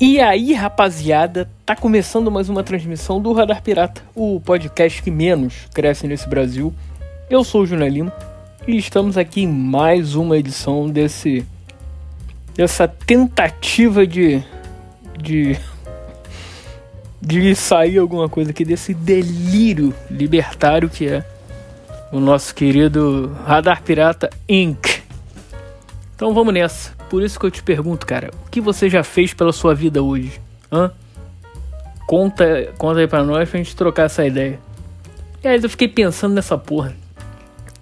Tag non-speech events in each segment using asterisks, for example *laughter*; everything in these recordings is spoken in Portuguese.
E aí, rapaziada, tá começando mais uma transmissão do Radar Pirata, o podcast que menos cresce nesse Brasil. Eu sou o Júnior Lima e estamos aqui em mais uma edição desse dessa tentativa de de de sair alguma coisa aqui desse delírio libertário que é o nosso querido Radar Pirata Inc. Então vamos nessa. Por isso que eu te pergunto, cara, o que você já fez pela sua vida hoje? Hã? Conta, conta aí pra nós pra gente trocar essa ideia. E aí eu fiquei pensando nessa porra.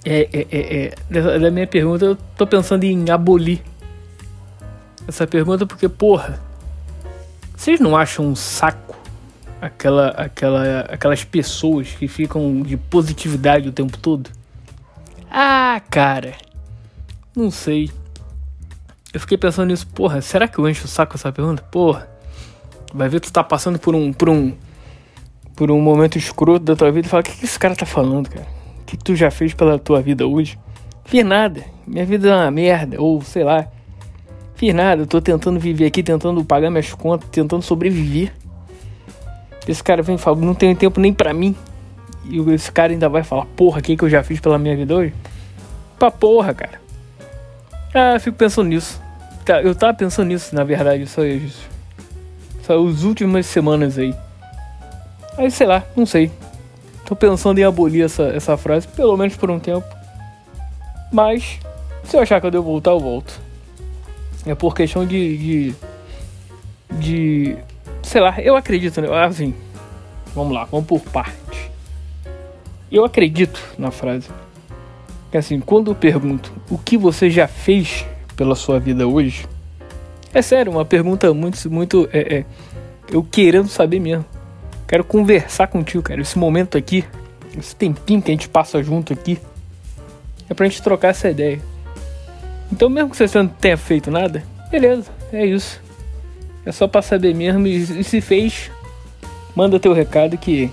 É, é, é, é, da minha pergunta, eu tô pensando em abolir essa pergunta porque, porra, vocês não acham um saco aquela, aquela, aquelas pessoas que ficam de positividade o tempo todo? Ah, cara, não sei. Eu fiquei pensando nisso, porra, será que eu encho o saco essa pergunta? Porra, vai ver que tu tá passando por um, por um, por um momento escroto da tua vida e fala, o que, que esse cara tá falando, cara? O que, que tu já fez pela tua vida hoje? Fiz nada, minha vida é uma merda, ou sei lá. Fiz nada, eu tô tentando viver aqui, tentando pagar minhas contas, tentando sobreviver. Esse cara vem e fala, não tenho tempo nem pra mim. E esse cara ainda vai falar, porra, o que, que eu já fiz pela minha vida hoje? Pra porra, cara. Ah, fico pensando nisso. Tá, eu tava pensando nisso, na verdade, só isso. Só as últimas semanas aí. Aí, sei lá, não sei. Tô pensando em abolir essa, essa frase, pelo menos por um tempo. Mas, se eu achar que eu devo voltar, eu volto. É por questão de. de. de sei lá, eu acredito, né? Assim, vamos lá, vamos por parte. Eu acredito na frase. Que assim, quando eu pergunto o que você já fez pela sua vida hoje? É sério, uma pergunta muito, muito. É, é, eu querendo saber mesmo. Quero conversar contigo, cara. Esse momento aqui, esse tempinho que a gente passa junto aqui, é pra gente trocar essa ideia. Então, mesmo que você não tenha feito nada, beleza, é isso. É só pra saber mesmo. E, e se fez, manda teu recado que.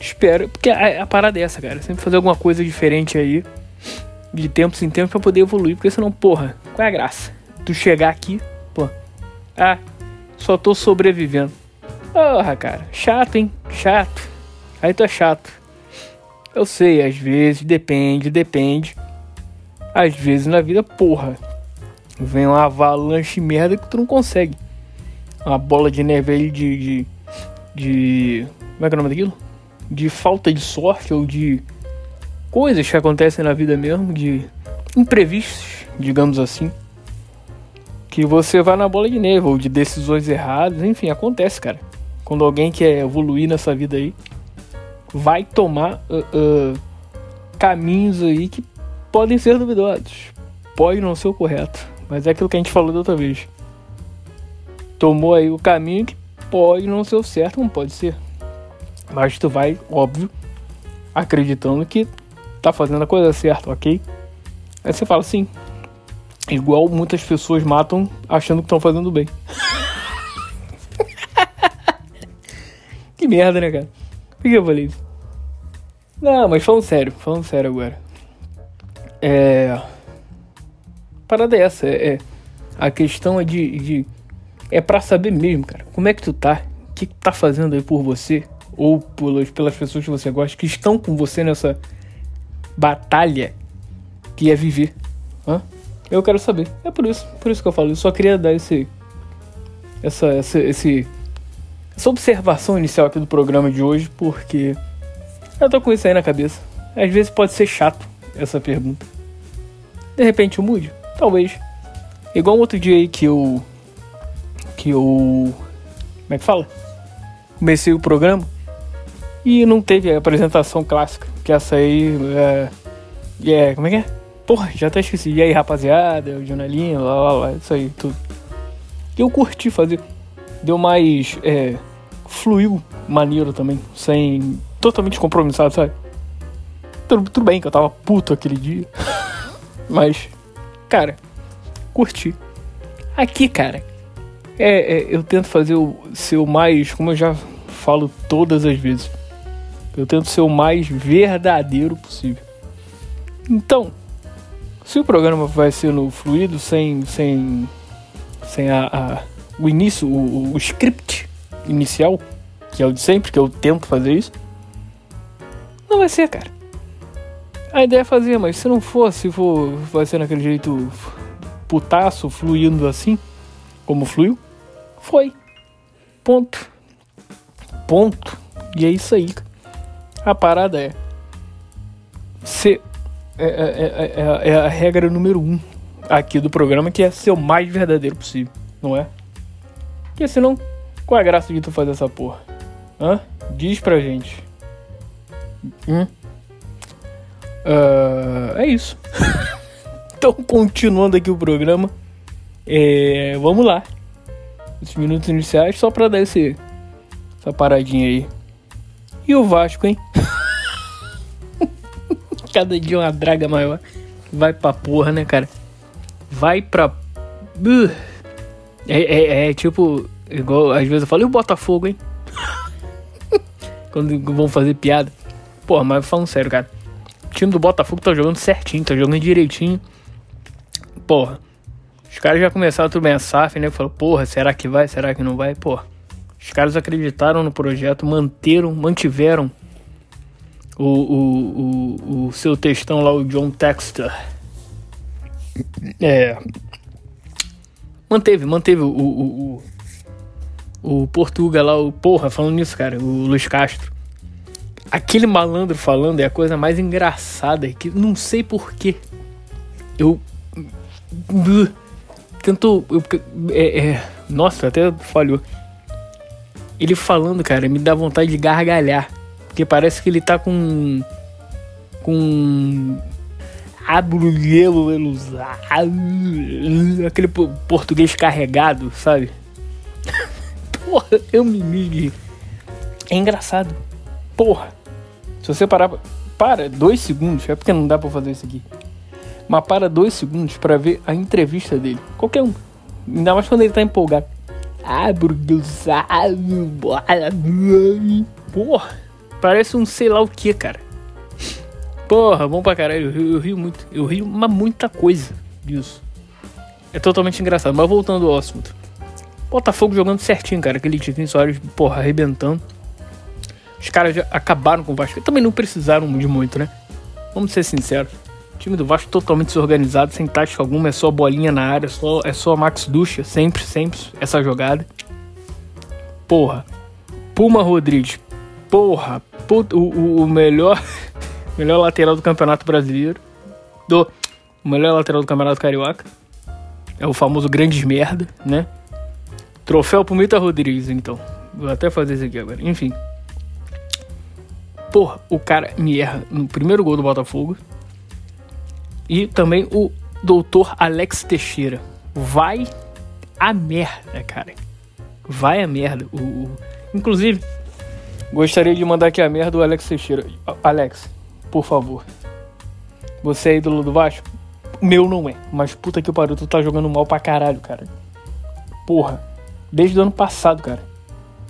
Espero. Porque a, a parada é essa, cara. Sempre fazer alguma coisa diferente aí de tempos em tempos para poder evoluir, porque senão, porra, qual é a graça? Tu chegar aqui, pô, ah, só tô sobrevivendo. Porra, cara, chato, hein? Chato. Aí tu é chato. Eu sei, às vezes, depende, depende. Às vezes na vida, porra, vem uma avalanche merda que tu não consegue. Uma bola de neve aí de, de. de. Como é que é o nome daquilo? De falta de sorte ou de coisas que acontecem na vida mesmo, de imprevistos, digamos assim. Que você vai na bola de neve, ou de decisões erradas, enfim, acontece, cara. Quando alguém quer evoluir nessa vida aí, vai tomar uh, uh, caminhos aí que podem ser duvidosos. Pode não ser o correto, mas é aquilo que a gente falou da outra vez. Tomou aí o caminho que pode não ser o certo, não pode ser. Mas tu vai, óbvio, acreditando que tá fazendo a coisa certa, ok? Aí você fala assim, igual muitas pessoas matam achando que estão fazendo bem. *laughs* que merda, né, cara? Por que eu falei isso? Não, mas falando sério, falando sério agora. É. Parada é essa, é. é a questão é de, de. É pra saber mesmo, cara. Como é que tu tá? O que, que tá fazendo aí por você? Ou pelas, pelas pessoas que você gosta, que estão com você nessa batalha que é viver. Hã? Eu quero saber. É por isso, por isso que eu falo. Eu só queria dar esse, essa, essa, esse, essa observação inicial aqui do programa de hoje, porque eu tô com isso aí na cabeça. Às vezes pode ser chato essa pergunta. De repente eu mude? Talvez. Igual um outro dia aí que eu. Que eu. Como é que fala? Comecei o programa e não teve a apresentação clássica, que essa aí é. é como é que é? Porra, já até esqueci. E aí, rapaziada, o jornalinho, lá, lá, lá, isso aí, tudo. Eu curti fazer. Deu mais. É, fluiu maneiro também, sem. totalmente compromissado, sabe? Tudo, tudo bem que eu tava puto aquele dia. *laughs* Mas, cara, curti. Aqui, cara, é, é, eu tento fazer o ser o mais, como eu já falo todas as vezes, eu tento ser o mais verdadeiro possível. Então, se o programa vai ser no fluido, sem, sem, sem a, a o início, o, o script inicial, que é o de sempre, que eu tento fazer isso, não vai ser, cara. A ideia é fazer, mas se não for, se for, vai ser naquele jeito putaço, fluindo assim, como fluiu, foi. Ponto. Ponto. E é isso aí. A parada é. Ser. É, é, é, é, a regra número um aqui do programa, que é ser o mais verdadeiro possível, não é? Porque senão, qual é a graça de tu fazer essa porra? Hã? Diz pra gente. Hum? Uh, é isso. *laughs* então, continuando aqui o programa. É, vamos lá. Os minutos iniciais só pra dar esse, essa paradinha aí. E o Vasco, hein? *laughs* Cada dia uma draga maior. Vai pra porra, né, cara? Vai pra. Uh. É, é, é, tipo. Igual às vezes eu falo, e o Botafogo, hein? *laughs* Quando vão fazer piada. Porra, mas falando sério, cara. O time do Botafogo tá jogando certinho, tá jogando direitinho. Porra. Os caras já começaram tudo bem a SAF, né? Falou, porra, será que vai? Será que não vai? Porra. Os caras acreditaram no projeto, manteram, mantiveram o, o, o, o seu textão lá, o John Texter. É. Manteve, manteve o, o, o, o Portuga lá, o porra, falando nisso, cara, o Luiz Castro. Aquele malandro falando é a coisa mais engraçada que não sei porquê. Eu. Tento. Eu, é, é, nossa, até falhou. Ele falando, cara, me dá vontade de gargalhar. Porque parece que ele tá com. Com. Abrulhelo, aquele português carregado, sabe? *laughs* Porra, eu me migi. É engraçado. Porra. Se você parar. Para dois segundos, é porque não dá pra fazer isso aqui. Mas para dois segundos para ver a entrevista dele. Qualquer um. Ainda mais quando ele tá empolgado. Porra, parece um sei lá o que, cara. Porra, bom pra caralho. Eu, eu rio muito. Eu rio uma muita coisa disso. É totalmente engraçado. Mas voltando ao assunto. Botafogo jogando certinho, cara. Aquele Tiquinho Soares, porra, arrebentando. Os caras já acabaram com o Vasco. Também não precisaram de muito, né? Vamos ser sinceros. O time do Vasco totalmente desorganizado, sem tática alguma, é só bolinha na área, só, é só Max Ducha, sempre, sempre essa jogada. Porra. Puma Rodrigues. Porra. Puta, o, o melhor *laughs* melhor lateral do Campeonato Brasileiro. Do o melhor lateral do Campeonato Carioca. É o famoso grandes merda, né? Troféu pro Mita Rodrigues, então. Vou até fazer isso aqui agora. Enfim. Porra, o cara me erra no primeiro gol do Botafogo. E também o doutor Alex Teixeira. Vai a merda, cara. Vai a merda. O, o... Inclusive, gostaria de mandar aqui a merda do Alex Teixeira. Alex, por favor. Você é ídolo do Vasco? Meu não é. Mas puta que pariu, tu tá jogando mal pra caralho, cara. Porra. Desde o ano passado, cara.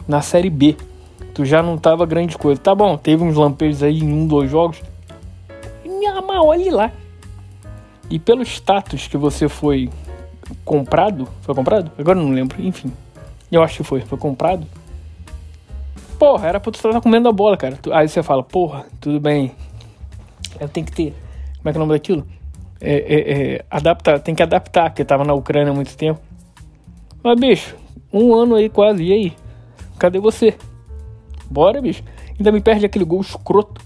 Na Série B. Tu já não tava grande coisa. Tá bom, teve uns lampejos aí em um, dois jogos. Mas olha lá. E pelo status que você foi comprado, foi comprado? Agora não lembro, enfim. Eu acho que foi, foi comprado. Porra, era pra tu estar comendo a bola, cara. Aí você fala, porra, tudo bem. Eu tenho que ter. Como é que é o nome daquilo? É, é, é, adaptar, tem que adaptar, porque tava na Ucrânia há muito tempo. Mas, bicho, um ano aí quase, e aí? Cadê você? Bora, bicho. Ainda me perde aquele gol escroto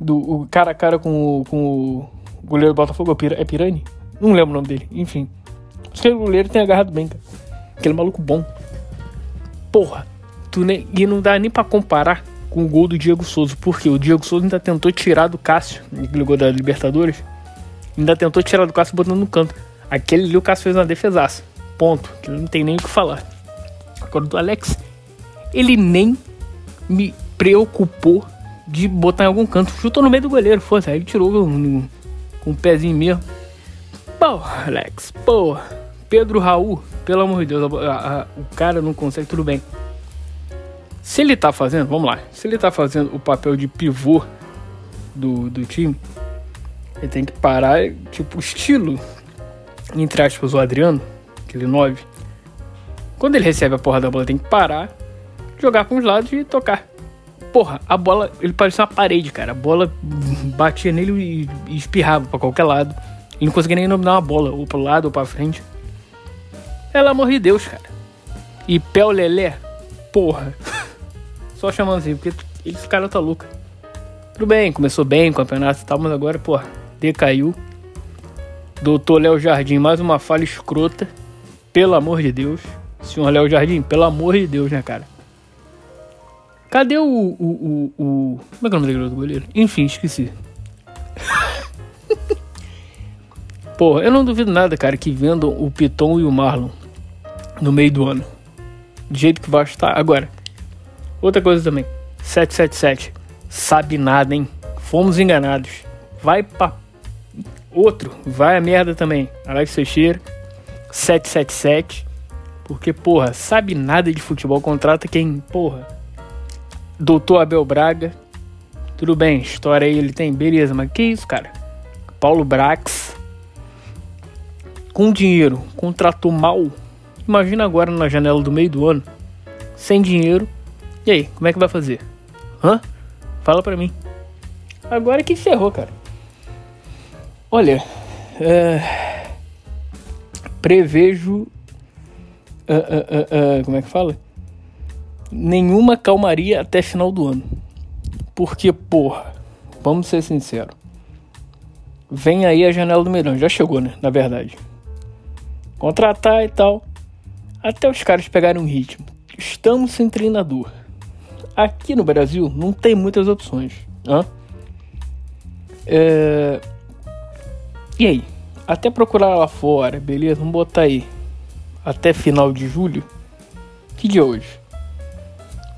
do o cara a cara com o, com o goleiro do Botafogo é Pirani? Não lembro o nome dele, enfim. Aquele goleiro tem agarrado bem, cara. Aquele maluco bom. Porra, nem, e não dá nem pra comparar com o gol do Diego Souza, porque o Diego Souza ainda tentou tirar do Cássio, aquele gol da Libertadores, ainda tentou tirar do Cássio botando no canto. Aquele ali o Cássio fez uma defesaça. Ponto. Que não tem nem o que falar. Agora do Alex, ele nem me preocupou de botar em algum canto. Chutou no meio do goleiro, força. Aí ele tirou com um pezinho mesmo. Porra, Alex, porra. Pedro Raul, pelo amor de Deus, a, a, o cara não consegue, tudo bem. Se ele tá fazendo, vamos lá, se ele tá fazendo o papel de pivô do, do time, ele tem que parar, tipo, o estilo, entre aspas, o Adriano, aquele 9, Quando ele recebe a porra da bola, tem que parar, jogar para os lados e tocar. Porra, a bola, ele parecia uma parede, cara. A bola batia nele e espirrava para qualquer lado. Ele não conseguia nem dominar uma bola, ou pro lado ou pra frente. Pelo amor de Deus, cara. E pé o Lelé, porra. *laughs* Só chamando assim, porque esse cara tá louco. Tudo bem, começou bem o campeonato e tal, mas agora, porra, decaiu. Doutor Léo Jardim, mais uma falha escrota. Pelo amor de Deus. Senhor Léo Jardim, pelo amor de Deus, né, cara? Cadê o. o, o, o... Como é que é o nome do goleiro? Enfim, esqueci. *laughs* Porra, eu não duvido nada, cara, que vendam o Piton e o Marlon no meio do ano. Do jeito que vai estar. Agora, outra coisa também. 777. Sabe nada, hein? Fomos enganados. Vai pra. Outro. Vai a merda também. Alex Teixeira. 777. Porque, porra, sabe nada de futebol. Contrata quem, porra. Doutor Abel Braga. Tudo bem, história aí ele tem, beleza, mas que isso, cara? Paulo Brax. Com dinheiro, contratou mal Imagina agora na janela do meio do ano, sem dinheiro. E aí, como é que vai fazer? Hã? Fala pra mim. Agora que ferrou, cara. Olha, é... prevejo. Uh, uh, uh, como é que fala? Nenhuma calmaria até final do ano. Porque, porra, vamos ser sinceros. Vem aí a janela do melhor. Já chegou, né? Na verdade. Contratar e tal. Até os caras pegarem um ritmo. Estamos sem treinador. Aqui no Brasil não tem muitas opções. Hã? É... E aí? Até procurar lá fora, beleza? Vamos botar aí. Até final de julho. Que dia hoje?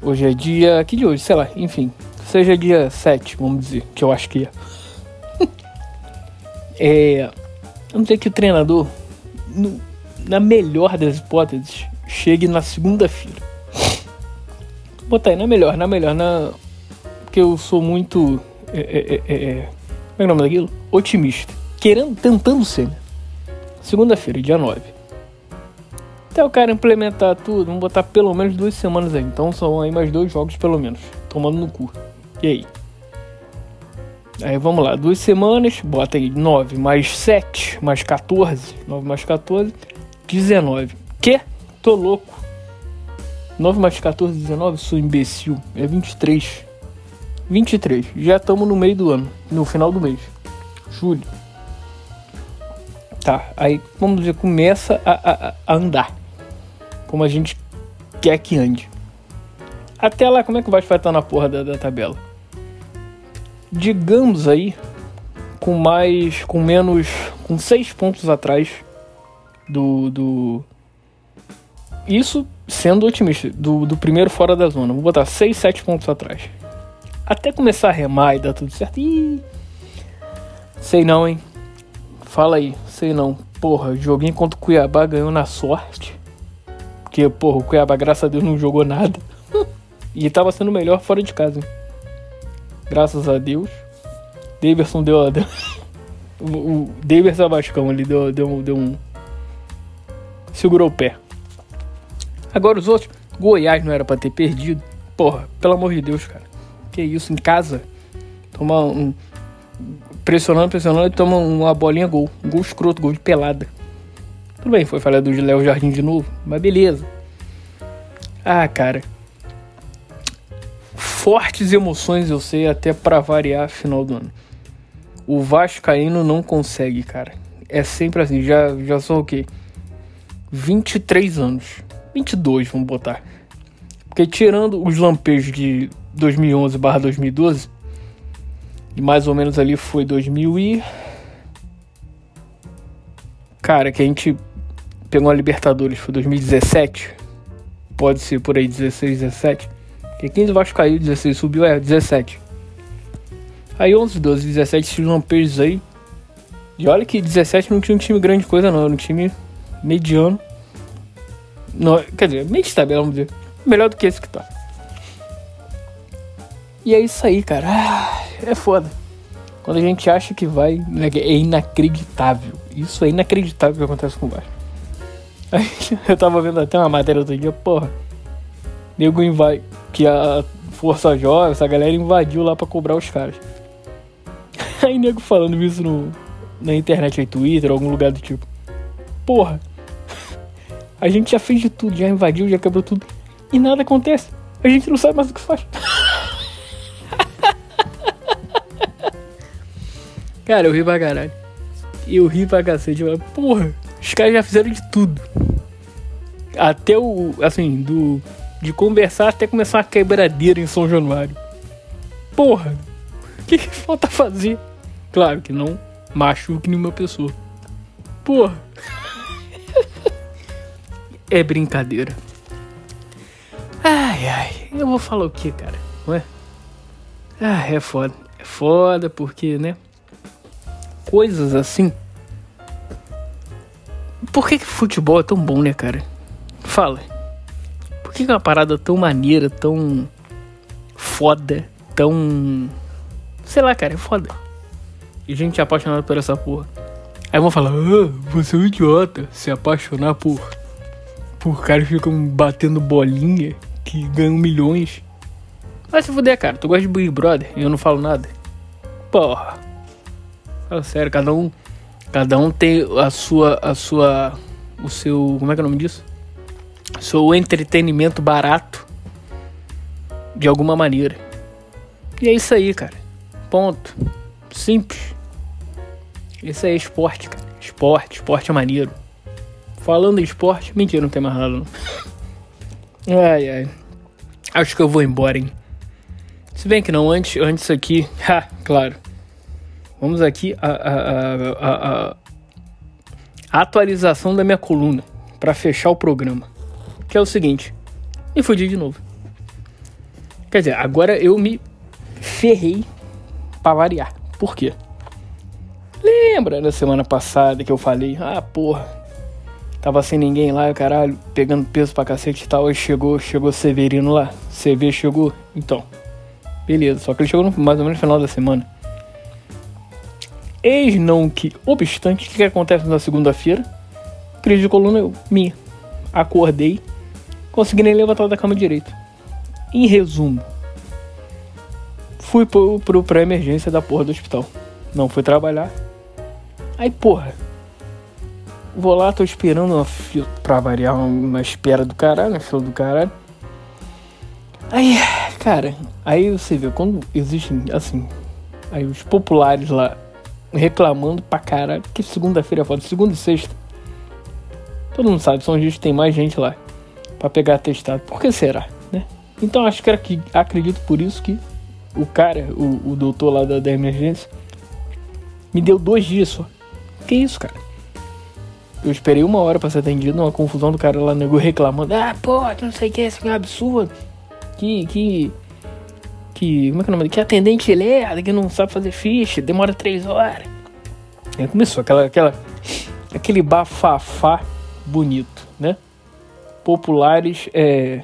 Hoje é dia. Que dia hoje? Sei lá, enfim. Seja dia 7, vamos dizer, que eu acho que é. *laughs* é. Vamos dizer que o treinador na melhor das hipóteses, chegue na segunda-feira. Botar aí, na melhor, na melhor, na. Porque eu sou muito. É, é, é, é, como é o nome daquilo? Otimista. Querendo, tentando ser, né? Segunda-feira, dia 9. Até o cara implementar tudo, vamos botar pelo menos duas semanas aí. Então são aí mais dois jogos, pelo menos. Tomando no cu. E aí? Aí vamos lá, duas semanas, bota aí 9 mais 7 mais 14. 9 mais 14. 19. Que? Tô louco. 9 mais 14, 19, sou imbecil. É 23. 23. Já estamos no meio do ano. No final do mês. Julho. Tá, aí vamos dizer, começa a, a, a andar. Como a gente quer que ande. Até lá, como é que vai estar na porra da, da tabela? Digamos aí, com mais. com menos. com 6 pontos atrás do, do. Isso sendo otimista, do, do primeiro fora da zona. Vou botar 6, 7 pontos atrás. Até começar a remar e dar tudo certo. Ih, sei não, hein? Fala aí, sei não. Porra, joguinho contra o Cuiabá ganhou na sorte. Porque, porra, o Cuiabá, graças a Deus, não jogou nada. *laughs* e tava sendo melhor fora de casa. Hein? Graças a Deus. Davidson deu. deu *laughs* o, Davidson Abascão ali deu, deu, deu um segurou o pé. Agora os outros, Goiás não era para ter perdido. Porra, pelo amor de Deus, cara. Que isso, em casa? Toma um. Pressionando, pressionando e toma uma bolinha gol. Um gol escroto, gol de pelada. Tudo bem, foi falha do Léo Jardim de novo, mas beleza. Ah, cara. Fortes emoções eu sei até para variar final do ano. O Vascaíno não consegue, cara. É sempre assim, já, já são o quê? 23 anos. 22, vamos botar. Porque tirando os lampejos de 2011 barra 2012, e mais ou menos ali foi 2000 e... Cara, que a gente pegou a Libertadores, foi 2017. Pode ser por aí 16, 17. Porque 15 Vasco caiu, 16 subiu, é 17. Aí 11, 12, 17 esses lampejos aí. E olha que 17 não tinha um time grande coisa não, era um time mediano. No, quer dizer, meio de tabela, vamos dizer. Melhor do que esse que tá. E é isso aí, cara. Ah, é foda. Quando a gente acha que vai, né, é inacreditável. Isso é inacreditável o que acontece com o Vasco. Aí *laughs* eu tava vendo até uma matéria outro dia, porra. Nego invade. Que a Força Jovem, essa galera invadiu lá pra cobrar os caras. *laughs* Aí nego falando isso no, na internet aí, Twitter, algum lugar do tipo. Porra. A gente já fez de tudo, já invadiu, já quebrou tudo. E nada acontece. A gente não sabe mais o que faz. *laughs* Cara, eu ri pra caralho. Eu ri pra cacete. Mas, porra, os caras já fizeram de tudo. Até o. Assim, do. De conversar até começar uma quebradeira em São Januário. Porra, o que, que falta fazer? Claro que não machuque nenhuma pessoa. Porra. É brincadeira. Ai, ai. Eu vou falar o que, cara? Ué? Ah, é foda. É foda porque, né? Coisas assim. Por que, que futebol é tão bom, né, cara? Fala. Por que, que é uma parada tão maneira, tão foda, tão. Sei lá, cara, é foda. E gente é apaixonada por essa porra. Aí vão falar, ah, você é um idiota se apaixonar por. Por caras que ficam batendo bolinha que ganham milhões. Vai se fuder, cara. Tu gosta de Big Brother e eu não falo nada. Porra. Fala sério, cada um. Cada um tem a sua. a sua. o seu. como é que é o nome disso? Seu entretenimento barato. De alguma maneira. E é isso aí, cara. Ponto. Simples. Isso aí é esporte, cara. Esporte, esporte é maneiro. Falando em esporte, mentira, não tem mais nada não. Ai, ai. Acho que eu vou embora, hein? Se bem que não, antes, antes aqui. *laughs* Ha, claro. Vamos aqui a, a, a, a atualização da minha coluna para fechar o programa. Que é o seguinte. Me fudi de novo. Quer dizer, agora eu me ferrei para variar. Por quê? Lembra da semana passada que eu falei, ah, porra, Tava sem ninguém lá, caralho, pegando peso pra cacete e tal. Aí chegou, chegou Severino lá. CV chegou. Então. Beleza, só que ele chegou no, mais ou menos no final da semana. Eis não que, obstante, o que, que acontece na segunda-feira? Crise de coluna eu, minha. Acordei, consegui nem levantar da cama direito. Em resumo, fui pro, pro, pra emergência da porra do hospital. Não fui trabalhar. Aí, porra, Vou lá, tô esperando fila, pra variar uma espera do caralho, uma fila do caralho. Aí, cara, aí você vê, quando existem, assim, aí os populares lá reclamando pra caralho, que segunda-feira é foda, segunda e sexta. Todo mundo sabe, são os dias que tem mais gente lá pra pegar atestado. Por que será, né? Então acho que era que acredito por isso que o cara, o, o doutor lá da, da emergência, me deu dois dias só. Que isso, cara? Eu esperei uma hora pra ser atendido, uma confusão do cara lá nego reclamando. Ah, pô, não sei o que, isso é um absurdo. Que, que. Que. Como é que é o nome? Que atendente lerda, que não sabe fazer ficha, demora três horas. Aí começou aquela. aquela aquele bafafá bonito, né? Populares é,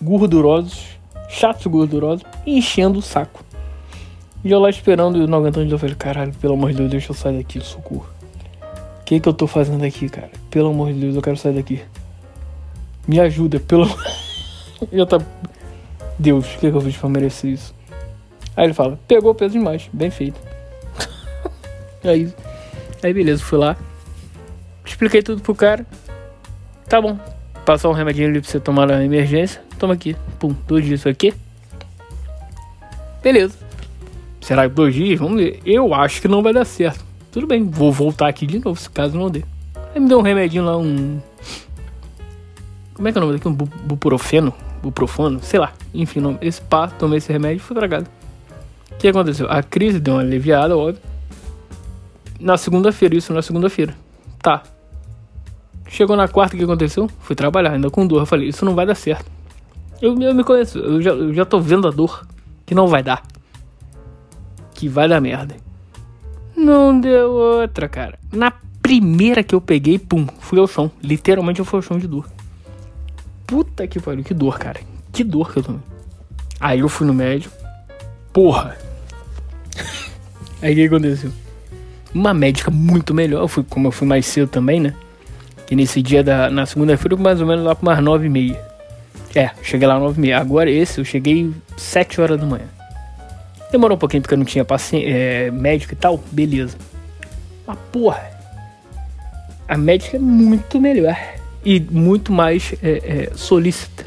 gordurosos, chatos gordurosos, enchendo o saco. E eu lá esperando, não aguentando, eu falei, caralho, pelo amor de Deus, deixa eu sair daqui, socorro que que eu tô fazendo aqui, cara? Pelo amor de Deus, eu quero sair daqui. Me ajuda, pelo. Já *laughs* tá. Deus, o que, que eu fiz pra merecer isso? Aí ele fala: pegou peso demais, bem feito. *laughs* aí, aí beleza, fui lá. Expliquei tudo pro cara. Tá bom. Passar um remedinho ali pra você tomar na emergência. Toma aqui. Pum, dois dias aqui. Beleza. Será que dois dias? Vamos ver. Eu acho que não vai dar certo. Tudo bem, vou voltar aqui de novo, se caso não dê. Aí me deu um remedinho lá, um. Como é que é o nome daqui? Um bu buprofeno? Buprofano? Sei lá. Enfim, esse pá, tomei esse remédio e fui dragado. O que aconteceu? A crise deu uma aliviada, óbvio. Na segunda-feira, isso na segunda-feira. Tá. Chegou na quarta, o que aconteceu? Fui trabalhar, ainda com dor. Eu falei, isso não vai dar certo. Eu, eu me conheço, eu já, eu já tô vendo a dor que não vai dar. Que vai dar merda. Não deu outra, cara. Na primeira que eu peguei, pum, fui ao chão. Literalmente eu fui ao chão de dor. Puta que pariu, que dor, cara. Que dor que eu tomei. Aí eu fui no médico. Porra. Aí o que aconteceu? Uma médica muito melhor, eu fui, como eu fui mais cedo também, né? Que nesse dia, da, na segunda-feira, mais ou menos lá para umas nove e meia. É, cheguei lá nove e meia. Agora esse, eu cheguei sete horas da manhã. Demorou um pouquinho porque eu não tinha paciente, é, médico e tal, beleza. Mas porra, a médica é muito melhor e muito mais é, é, solícita.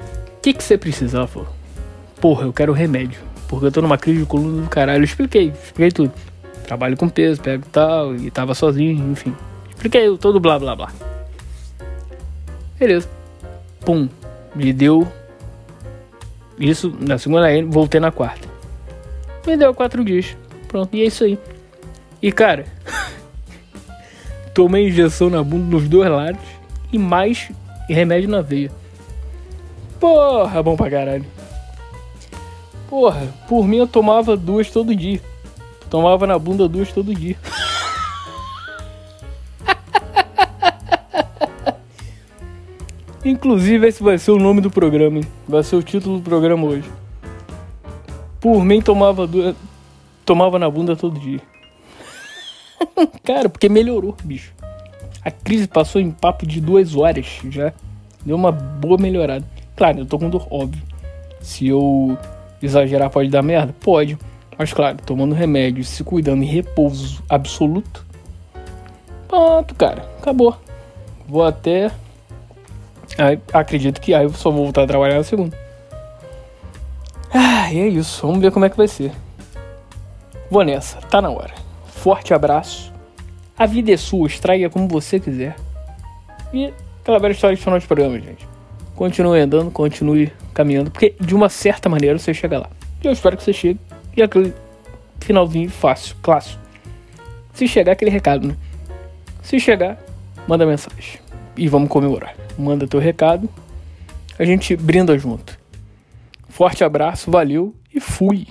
O que, que você precisa? Ela falou, porra, eu quero remédio, porque eu tô numa crise de coluna do caralho. Eu expliquei, expliquei tudo. Trabalho com peso, pego tal, e tava sozinho, enfim. Expliquei todo blá blá blá. Beleza. Pum. Me deu isso na segunda voltei na quarta. Me deu quatro dias. Pronto, e é isso aí. E cara, *laughs* tomei injeção na bunda nos dois lados e mais remédio na veia. Porra, bom pra caralho. Porra, por mim eu tomava duas todo dia. Tomava na bunda duas todo dia. *laughs* Inclusive, esse vai ser o nome do programa? Vai ser o título do programa hoje. Por mim, tomava, du... tomava na bunda todo dia. *laughs* Cara, porque melhorou, bicho. A crise passou em papo de duas horas já. Deu uma boa melhorada. Claro, eu tô com dor, óbvio. Se eu exagerar, pode dar merda? Pode. Mas claro, tomando remédio, se cuidando em repouso absoluto. Pronto, cara. Acabou. Vou até Aí, acredito que aí eu só vou voltar a trabalhar na segunda. Ah, e é isso. Vamos ver como é que vai ser. Vou nessa. Tá na hora. Forte abraço. A vida é sua. Extraia como você quiser. E aquela velha história de final de programa, gente. Continue andando, continue caminhando. Porque de uma certa maneira você chega lá. E eu espero que você chegue. E aquele finalzinho fácil, clássico. Se chegar, aquele recado, né? Se chegar, manda mensagem e vamos comemorar. Manda teu recado, a gente brinda junto. Forte abraço, valeu e fui!